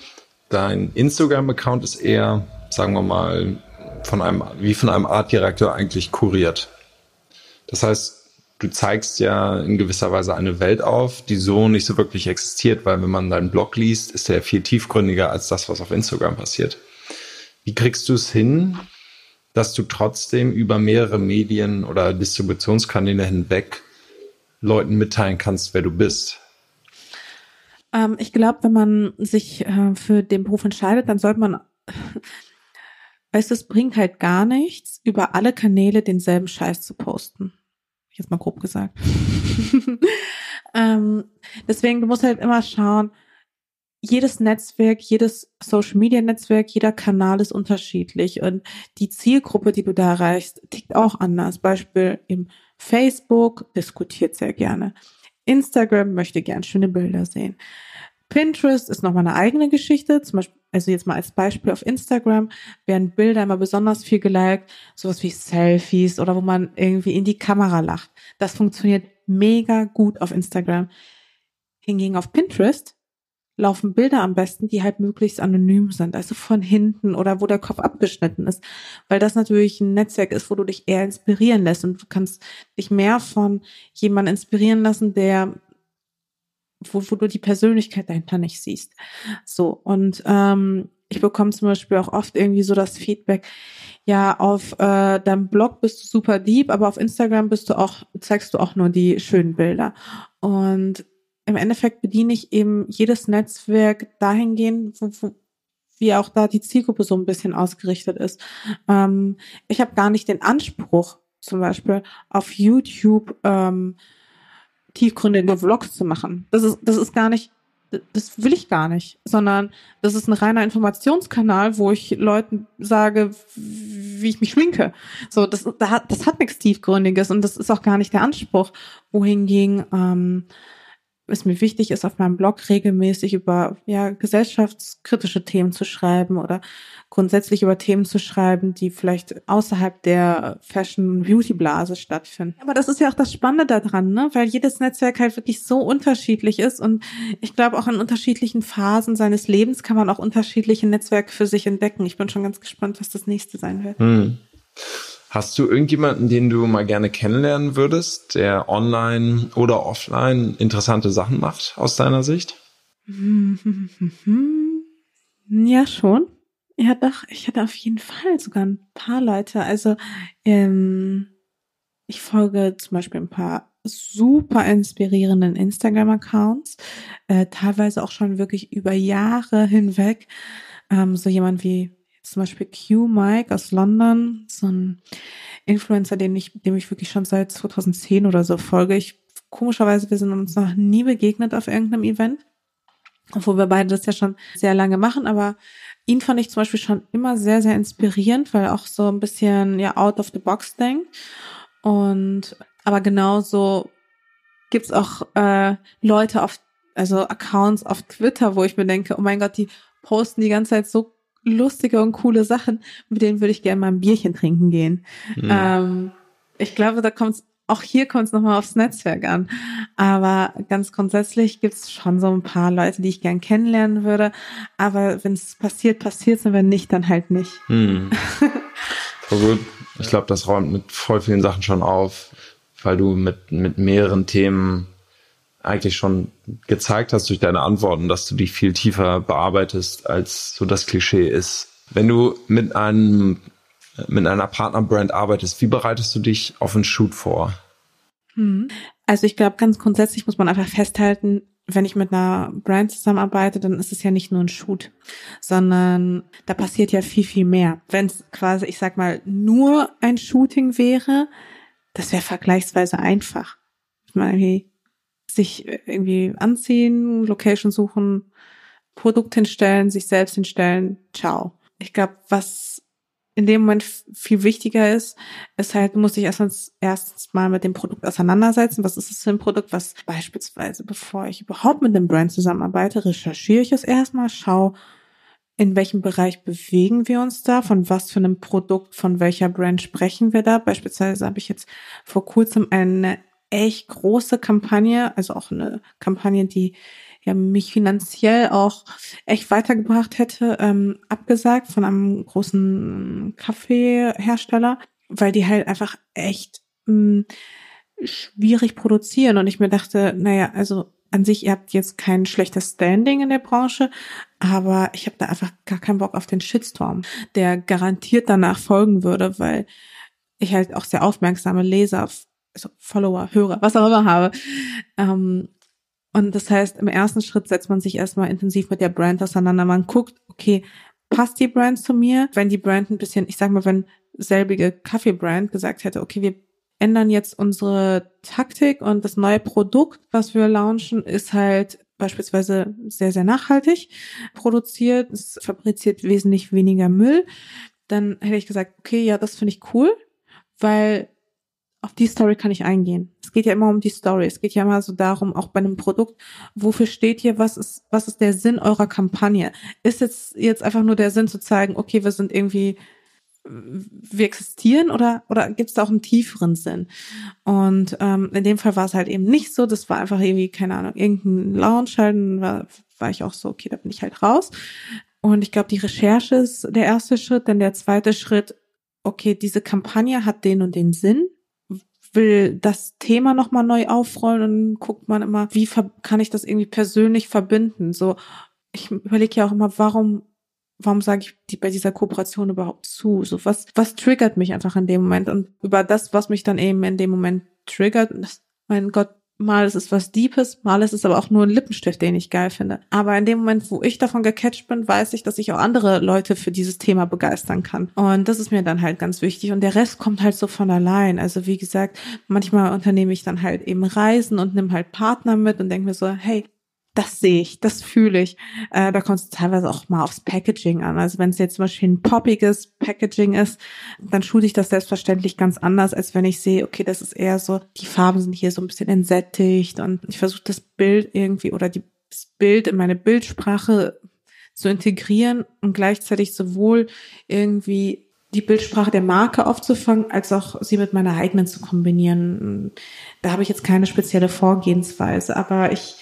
dein Instagram-Account ist eher, sagen wir mal, von einem, wie von einem Art Director eigentlich kuriert. Das heißt, du zeigst ja in gewisser Weise eine Welt auf, die so nicht so wirklich existiert, weil wenn man deinen Blog liest, ist der viel tiefgründiger als das, was auf Instagram passiert. Wie kriegst du es hin, dass du trotzdem über mehrere Medien oder Distributionskanäle hinweg Leuten mitteilen kannst, wer du bist? Ähm, ich glaube, wenn man sich äh, für den Beruf entscheidet, dann sollte man, weißt du, es bringt halt gar nichts, über alle Kanäle denselben Scheiß zu posten jetzt mal grob gesagt. *laughs* ähm, deswegen, du musst halt immer schauen, jedes Netzwerk, jedes Social Media Netzwerk, jeder Kanal ist unterschiedlich und die Zielgruppe, die du da erreichst, tickt auch anders. Beispiel im Facebook diskutiert sehr gerne. Instagram möchte gern schöne Bilder sehen. Pinterest ist nochmal eine eigene Geschichte. Zum Beispiel, also jetzt mal als Beispiel auf Instagram werden Bilder immer besonders viel geliked, sowas wie Selfies oder wo man irgendwie in die Kamera lacht. Das funktioniert mega gut auf Instagram. Hingegen auf Pinterest laufen Bilder am besten, die halt möglichst anonym sind, also von hinten oder wo der Kopf abgeschnitten ist, weil das natürlich ein Netzwerk ist, wo du dich eher inspirieren lässt und du kannst dich mehr von jemandem inspirieren lassen, der wo, wo du die Persönlichkeit dahinter nicht siehst. So, und ähm, ich bekomme zum Beispiel auch oft irgendwie so das Feedback, ja, auf äh, deinem Blog bist du super deep, aber auf Instagram bist du auch, zeigst du auch nur die schönen Bilder. Und im Endeffekt bediene ich eben jedes Netzwerk dahingehend, wo, wo, wie auch da die Zielgruppe so ein bisschen ausgerichtet ist. Ähm, ich habe gar nicht den Anspruch, zum Beispiel auf YouTube ähm, tiefgründige Vlogs zu machen. Das ist, das ist gar nicht, das will ich gar nicht, sondern das ist ein reiner Informationskanal, wo ich Leuten sage, wie ich mich schminke. So, das, das hat, nichts Tiefgründiges und das ist auch gar nicht der Anspruch. Wohingegen ähm, es mir wichtig ist, auf meinem Blog regelmäßig über ja, gesellschaftskritische Themen zu schreiben oder grundsätzlich über Themen zu schreiben, die vielleicht außerhalb der Fashion-Beauty-Blase stattfinden. Aber das ist ja auch das Spannende daran, ne? weil jedes Netzwerk halt wirklich so unterschiedlich ist und ich glaube auch in unterschiedlichen Phasen seines Lebens kann man auch unterschiedliche Netzwerke für sich entdecken. Ich bin schon ganz gespannt, was das nächste sein wird. Hm. Hast du irgendjemanden, den du mal gerne kennenlernen würdest, der online oder offline interessante Sachen macht aus deiner Sicht? *laughs* Ja, schon. Ja, doch, ich hatte auf jeden Fall sogar ein paar Leute. Also, ähm, ich folge zum Beispiel ein paar super inspirierenden Instagram-Accounts, äh, teilweise auch schon wirklich über Jahre hinweg. Ähm, so jemand wie zum Beispiel Q Mike aus London, so ein Influencer, den ich, dem ich wirklich schon seit 2010 oder so folge. Ich, komischerweise, wir sind uns noch nie begegnet auf irgendeinem Event, obwohl wir beide das ja schon sehr lange machen, aber ihn fand ich zum Beispiel schon immer sehr, sehr inspirierend, weil er auch so ein bisschen, ja, out of the box denkt. Und, aber genauso gibt's auch äh, Leute auf, also Accounts auf Twitter, wo ich mir denke, oh mein Gott, die posten die ganze Zeit so lustige und coole Sachen, mit denen würde ich gerne mal ein Bierchen trinken gehen. Mhm. Ähm, ich glaube, da kommt es auch hier kommt es nochmal aufs Netzwerk an. Aber ganz grundsätzlich gibt es schon so ein paar Leute, die ich gern kennenlernen würde. Aber wenn es passiert, passiert es und wenn nicht, dann halt nicht. Hm. *laughs* Voll gut. Ich glaube, das räumt mit voll vielen Sachen schon auf, weil du mit, mit mehreren Themen eigentlich schon gezeigt hast durch deine Antworten, dass du dich viel tiefer bearbeitest, als so das Klischee ist. Wenn du mit einem mit einer Partnerbrand arbeitest, wie bereitest du dich auf einen Shoot vor? Hm. Also ich glaube, ganz grundsätzlich muss man einfach festhalten, wenn ich mit einer Brand zusammenarbeite, dann ist es ja nicht nur ein Shoot, sondern da passiert ja viel, viel mehr. Wenn es quasi, ich sag mal, nur ein Shooting wäre, das wäre vergleichsweise einfach. Ich meine, sich irgendwie anziehen, Location suchen, Produkt hinstellen, sich selbst hinstellen, ciao. Ich glaube, was in dem Moment viel wichtiger ist, ist halt, muss ich erstens erstens mal mit dem Produkt auseinandersetzen. Was ist es für ein Produkt? Was beispielsweise, bevor ich überhaupt mit dem Brand zusammenarbeite, recherchiere ich es erstmal, schaue, in welchem Bereich bewegen wir uns da, von was für einem Produkt, von welcher Brand sprechen wir da. Beispielsweise habe ich jetzt vor kurzem eine echt große Kampagne, also auch eine Kampagne, die ja mich finanziell auch echt weitergebracht hätte, ähm, abgesagt von einem großen Kaffeehersteller, weil die halt einfach echt mh, hm, schwierig produzieren. Und ich mir dachte, naja, also an sich, ihr habt jetzt kein schlechtes Standing in der Branche, aber ich habe da einfach gar keinen Bock auf den Shitstorm, der garantiert danach folgen würde, weil ich halt auch sehr aufmerksame Leser also Follower, Hörer, was auch immer habe. Ähm, und das heißt, im ersten Schritt setzt man sich erstmal intensiv mit der Brand auseinander. Man guckt, okay, passt die Brand zu mir? Wenn die Brand ein bisschen, ich sag mal, wenn selbige Kaffee-Brand gesagt hätte, okay, wir ändern jetzt unsere Taktik und das neue Produkt, was wir launchen, ist halt beispielsweise sehr, sehr nachhaltig produziert. Es fabriziert wesentlich weniger Müll. Dann hätte ich gesagt, okay, ja, das finde ich cool, weil auf die Story kann ich eingehen. Es geht ja immer um die Story. Es geht ja immer so darum, auch bei einem Produkt, wofür steht ihr, was ist, was ist der Sinn eurer Kampagne? Ist jetzt, jetzt einfach nur der Sinn zu zeigen, okay, wir sind irgendwie, wir existieren oder, oder gibt es da auch einen tieferen Sinn? Und ähm, in dem Fall war es halt eben nicht so. Das war einfach irgendwie, keine Ahnung, irgendein Launch halt, war, war ich auch so, okay, da bin ich halt raus. Und ich glaube, die Recherche ist der erste Schritt, denn der zweite Schritt, okay, diese Kampagne hat den und den Sinn will das Thema nochmal neu aufrollen und guckt man immer, wie kann ich das irgendwie persönlich verbinden? So, ich überlege ja auch immer, warum, warum sage ich die, bei dieser Kooperation überhaupt zu? So, was, was triggert mich einfach in dem Moment? Und über das, was mich dann eben in dem Moment triggert, mein Gott, mal ist es was Deepes, mal ist es aber auch nur ein Lippenstift, den ich geil finde. Aber in dem Moment, wo ich davon gecatcht bin, weiß ich, dass ich auch andere Leute für dieses Thema begeistern kann. Und das ist mir dann halt ganz wichtig. Und der Rest kommt halt so von allein. Also wie gesagt, manchmal unternehme ich dann halt eben Reisen und nehme halt Partner mit und denke mir so, hey, das sehe ich, das fühle ich. Äh, da kommt es teilweise auch mal aufs Packaging an. Also wenn es jetzt zum Beispiel ein poppiges Packaging ist, dann schule ich das selbstverständlich ganz anders, als wenn ich sehe, okay, das ist eher so, die Farben sind hier so ein bisschen entsättigt und ich versuche das Bild irgendwie oder die, das Bild in meine Bildsprache zu integrieren und gleichzeitig sowohl irgendwie die Bildsprache der Marke aufzufangen, als auch sie mit meiner eigenen zu kombinieren. Da habe ich jetzt keine spezielle Vorgehensweise, aber ich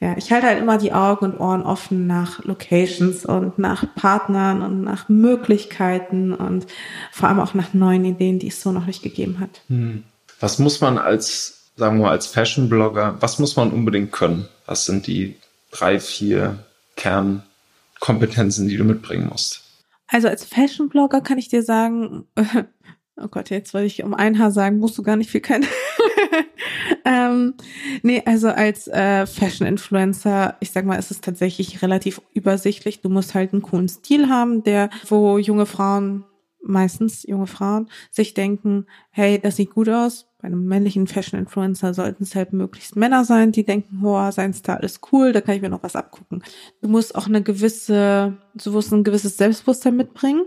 ja, ich halte halt immer die Augen und Ohren offen nach Locations und nach Partnern und nach Möglichkeiten und vor allem auch nach neuen Ideen, die es so noch nicht gegeben hat. Hm. Was muss man als, sagen wir mal, als Fashion-Blogger, was muss man unbedingt können? Was sind die drei, vier Kernkompetenzen, die du mitbringen musst? Also als Fashion-Blogger kann ich dir sagen, *laughs* oh Gott, jetzt wollte ich um ein Haar sagen, musst du gar nicht viel können. *laughs* ähm, nee, also als äh, Fashion-Influencer, ich sag mal, ist es tatsächlich relativ übersichtlich. Du musst halt einen coolen Stil haben, der, wo junge Frauen, meistens junge Frauen, sich denken, hey, das sieht gut aus, bei einem männlichen Fashion-Influencer sollten es halt möglichst Männer sein, die denken, boah, sein Style ist cool, da kann ich mir noch was abgucken. Du musst auch eine gewisse, du musst ein gewisses Selbstbewusstsein mitbringen,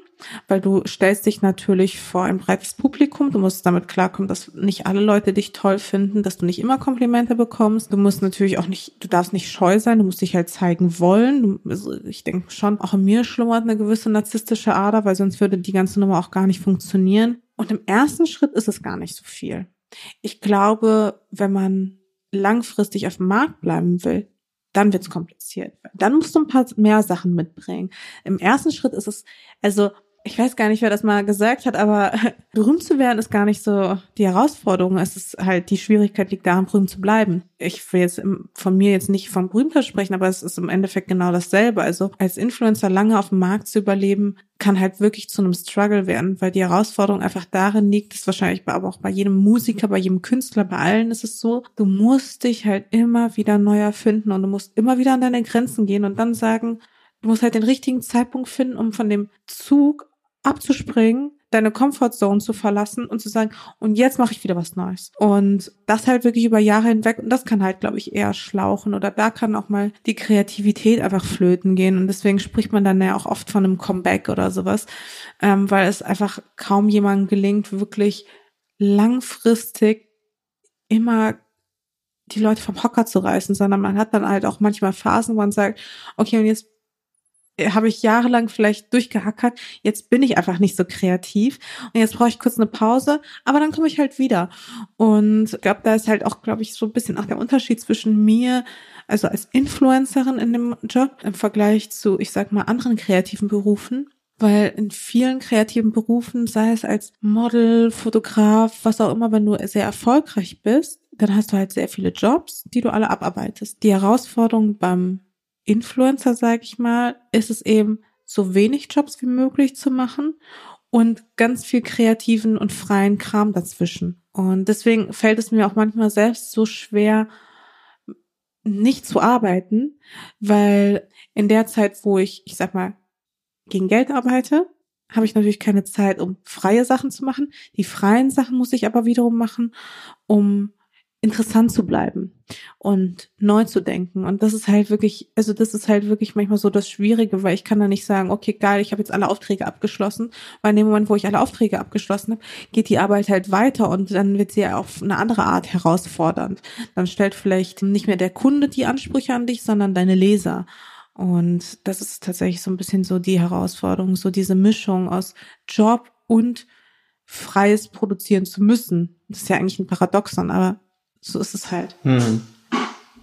weil du stellst dich natürlich vor ein breites Publikum. Du musst damit klarkommen, dass nicht alle Leute dich toll finden, dass du nicht immer Komplimente bekommst. Du musst natürlich auch nicht, du darfst nicht scheu sein, du musst dich halt zeigen wollen. Du, also ich denke schon, auch in mir schlummert eine gewisse narzisstische Ader, weil sonst würde die ganze Nummer auch gar nicht funktionieren. Und im ersten Schritt ist es gar nicht so viel. Ich glaube, wenn man langfristig auf dem Markt bleiben will, dann wird's kompliziert. Dann musst du ein paar mehr Sachen mitbringen. Im ersten Schritt ist es, also ich weiß gar nicht, wer das mal gesagt hat, aber *laughs* berühmt zu werden ist gar nicht so die Herausforderung. Es ist halt, die Schwierigkeit liegt daran, berühmt zu bleiben. Ich will jetzt von mir jetzt nicht von Berühmtheit sprechen, aber es ist im Endeffekt genau dasselbe. Also als Influencer lange auf dem Markt zu überleben, kann halt wirklich zu einem Struggle werden, weil die Herausforderung einfach darin liegt, ist wahrscheinlich aber auch bei jedem Musiker, bei jedem Künstler, bei allen ist es so, du musst dich halt immer wieder neu erfinden und du musst immer wieder an deine Grenzen gehen und dann sagen, Du musst halt den richtigen Zeitpunkt finden, um von dem Zug abzuspringen, deine Comfortzone zu verlassen und zu sagen, und jetzt mache ich wieder was Neues. Und das halt wirklich über Jahre hinweg. Und das kann halt, glaube ich, eher schlauchen. Oder da kann auch mal die Kreativität einfach flöten gehen. Und deswegen spricht man dann ja auch oft von einem Comeback oder sowas. Ähm, weil es einfach kaum jemandem gelingt, wirklich langfristig immer die Leute vom Hocker zu reißen, sondern man hat dann halt auch manchmal Phasen, wo man sagt, okay, und jetzt habe ich jahrelang vielleicht durchgehackert. Jetzt bin ich einfach nicht so kreativ und jetzt brauche ich kurz eine Pause, aber dann komme ich halt wieder. Und ich glaube, da ist halt auch, glaube ich, so ein bisschen auch der Unterschied zwischen mir, also als Influencerin in dem Job im Vergleich zu, ich sag mal, anderen kreativen Berufen. Weil in vielen kreativen Berufen, sei es als Model, Fotograf, was auch immer, wenn du sehr erfolgreich bist, dann hast du halt sehr viele Jobs, die du alle abarbeitest. Die Herausforderung beim Influencer, sage ich mal, ist es eben so wenig Jobs wie möglich zu machen und ganz viel kreativen und freien Kram dazwischen. Und deswegen fällt es mir auch manchmal selbst so schwer, nicht zu arbeiten, weil in der Zeit, wo ich, ich sag mal, gegen Geld arbeite, habe ich natürlich keine Zeit, um freie Sachen zu machen. Die freien Sachen muss ich aber wiederum machen, um interessant zu bleiben und neu zu denken. Und das ist halt wirklich, also das ist halt wirklich manchmal so das Schwierige, weil ich kann da nicht sagen, okay, geil, ich habe jetzt alle Aufträge abgeschlossen, weil in dem Moment, wo ich alle Aufträge abgeschlossen habe, geht die Arbeit halt weiter und dann wird sie auf eine andere Art herausfordernd. Dann stellt vielleicht nicht mehr der Kunde die Ansprüche an dich, sondern deine Leser. Und das ist tatsächlich so ein bisschen so die Herausforderung, so diese Mischung aus Job und freies produzieren zu müssen. Das ist ja eigentlich ein Paradoxon, aber so ist es halt. Hm.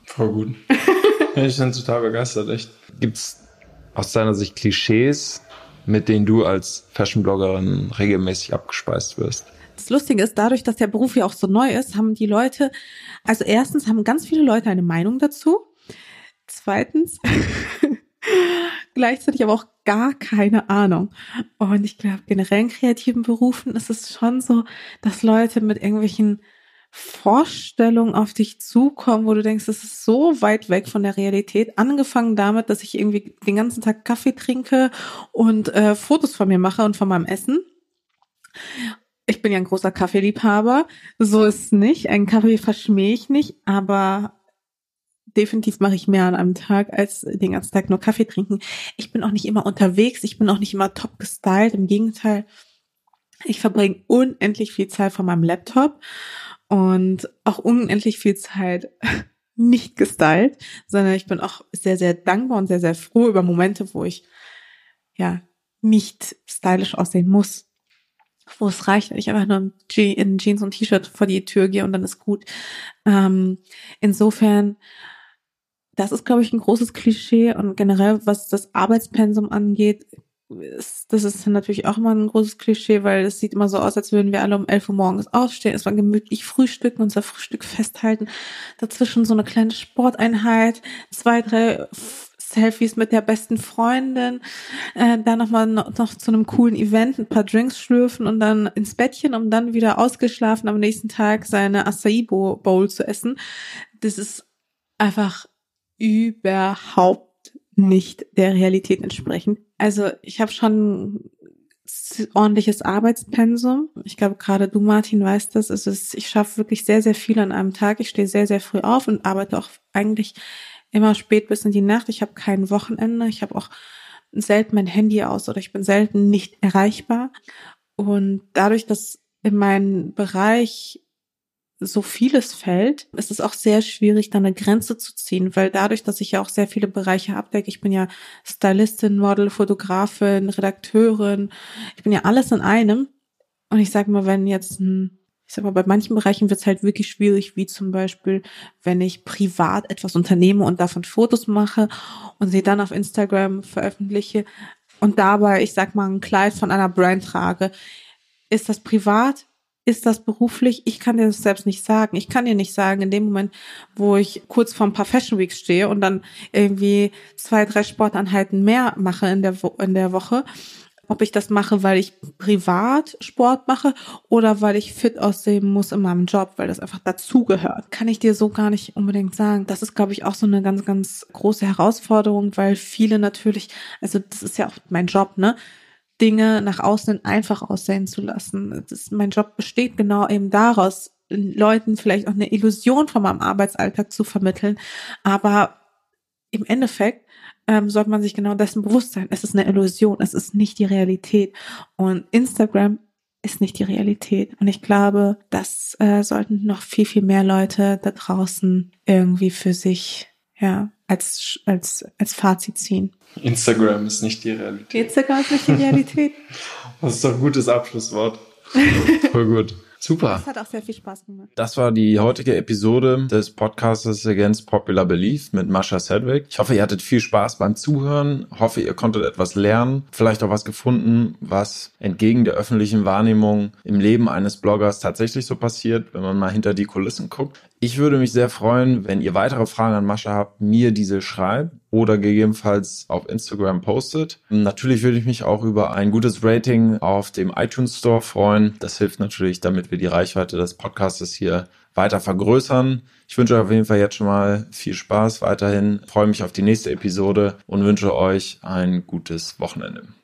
Voll gut. *laughs* ich bin total begeistert, echt. Gibt's aus deiner Sicht Klischees, mit denen du als Fashion-Bloggerin regelmäßig abgespeist wirst? Das Lustige ist, dadurch, dass der Beruf ja auch so neu ist, haben die Leute, also erstens haben ganz viele Leute eine Meinung dazu. Zweitens, *laughs* gleichzeitig aber auch gar keine Ahnung. Und ich glaube, generell in kreativen Berufen ist es schon so, dass Leute mit irgendwelchen Vorstellungen auf dich zukommen, wo du denkst, das ist so weit weg von der Realität. Angefangen damit, dass ich irgendwie den ganzen Tag Kaffee trinke und äh, Fotos von mir mache und von meinem Essen. Ich bin ja ein großer Kaffeeliebhaber. So ist es nicht. Einen Kaffee verschmähe ich nicht, aber definitiv mache ich mehr an einem Tag als den ganzen Tag nur Kaffee trinken. Ich bin auch nicht immer unterwegs, ich bin auch nicht immer top gestylt. Im Gegenteil, ich verbringe unendlich viel Zeit vor meinem Laptop und auch unendlich viel Zeit *laughs* nicht gestylt, sondern ich bin auch sehr, sehr dankbar und sehr, sehr froh über Momente, wo ich ja nicht stylisch aussehen muss. Wo es reicht, wenn ich einfach nur in Jeans und T-Shirt vor die Tür gehe und dann ist gut. Ähm, insofern, das ist, glaube ich, ein großes Klischee und generell, was das Arbeitspensum angeht, das ist natürlich auch immer ein großes Klischee, weil es sieht immer so aus, als würden wir alle um 11 Uhr morgens aufstehen, war gemütlich frühstücken, unser Frühstück festhalten, dazwischen so eine kleine Sporteinheit, zwei, drei Selfies mit der besten Freundin, äh, dann nochmal noch, noch zu einem coolen Event, ein paar Drinks schlürfen und dann ins Bettchen, um dann wieder ausgeschlafen am nächsten Tag seine Acai Bowl zu essen. Das ist einfach überhaupt nicht der Realität entsprechend. Also ich habe schon ordentliches Arbeitspensum. Ich glaube, gerade du, Martin, weißt das. Es ist, ich schaffe wirklich sehr, sehr viel an einem Tag. Ich stehe sehr, sehr früh auf und arbeite auch eigentlich immer spät bis in die Nacht. Ich habe kein Wochenende. Ich habe auch selten mein Handy aus oder ich bin selten nicht erreichbar. Und dadurch, dass in meinem Bereich so vieles fällt, ist es auch sehr schwierig, da eine Grenze zu ziehen, weil dadurch, dass ich ja auch sehr viele Bereiche abdecke, ich bin ja Stylistin, Model, Fotografin, Redakteurin, ich bin ja alles in einem. Und ich sag mal, wenn jetzt ein, ich sag mal, bei manchen Bereichen wird es halt wirklich schwierig, wie zum Beispiel, wenn ich privat etwas unternehme und davon Fotos mache und sie dann auf Instagram veröffentliche und dabei, ich sag mal, ein Kleid von einer Brand trage. Ist das privat? Ist das beruflich? Ich kann dir das selbst nicht sagen. Ich kann dir nicht sagen, in dem Moment, wo ich kurz vor ein paar Fashion Weeks stehe und dann irgendwie zwei, drei Sportanheiten mehr mache in der, Wo in der Woche, ob ich das mache, weil ich privat Sport mache oder weil ich fit aussehen muss in meinem Job, weil das einfach dazugehört. Kann ich dir so gar nicht unbedingt sagen. Das ist, glaube ich, auch so eine ganz, ganz große Herausforderung, weil viele natürlich, also das ist ja auch mein Job, ne? Dinge nach außen einfach aussehen zu lassen. Das, mein Job besteht genau eben daraus, Leuten vielleicht auch eine Illusion von meinem Arbeitsalltag zu vermitteln. Aber im Endeffekt ähm, sollte man sich genau dessen bewusst sein. Es ist eine Illusion, es ist nicht die Realität. Und Instagram ist nicht die Realität. Und ich glaube, das äh, sollten noch viel, viel mehr Leute da draußen irgendwie für sich ja, als, als, als Fazit ziehen. Instagram ist nicht die Realität. Instagram ist nicht die Realität. *laughs* das ist doch ein gutes Abschlusswort. *laughs* Voll gut. Super. Das hat auch sehr viel Spaß gemacht. Das war die heutige Episode des Podcasts Against Popular Belief mit Mascha Sedwick. Ich hoffe, ihr hattet viel Spaß beim Zuhören. Hoffe, ihr konntet etwas lernen. Vielleicht auch was gefunden, was entgegen der öffentlichen Wahrnehmung im Leben eines Bloggers tatsächlich so passiert, wenn man mal hinter die Kulissen guckt. Ich würde mich sehr freuen, wenn ihr weitere Fragen an Mascha habt, mir diese schreibt oder gegebenenfalls auf Instagram postet. Natürlich würde ich mich auch über ein gutes Rating auf dem iTunes Store freuen. Das hilft natürlich, damit wir die Reichweite des Podcasts hier weiter vergrößern. Ich wünsche euch auf jeden Fall jetzt schon mal viel Spaß weiterhin, freue mich auf die nächste Episode und wünsche euch ein gutes Wochenende.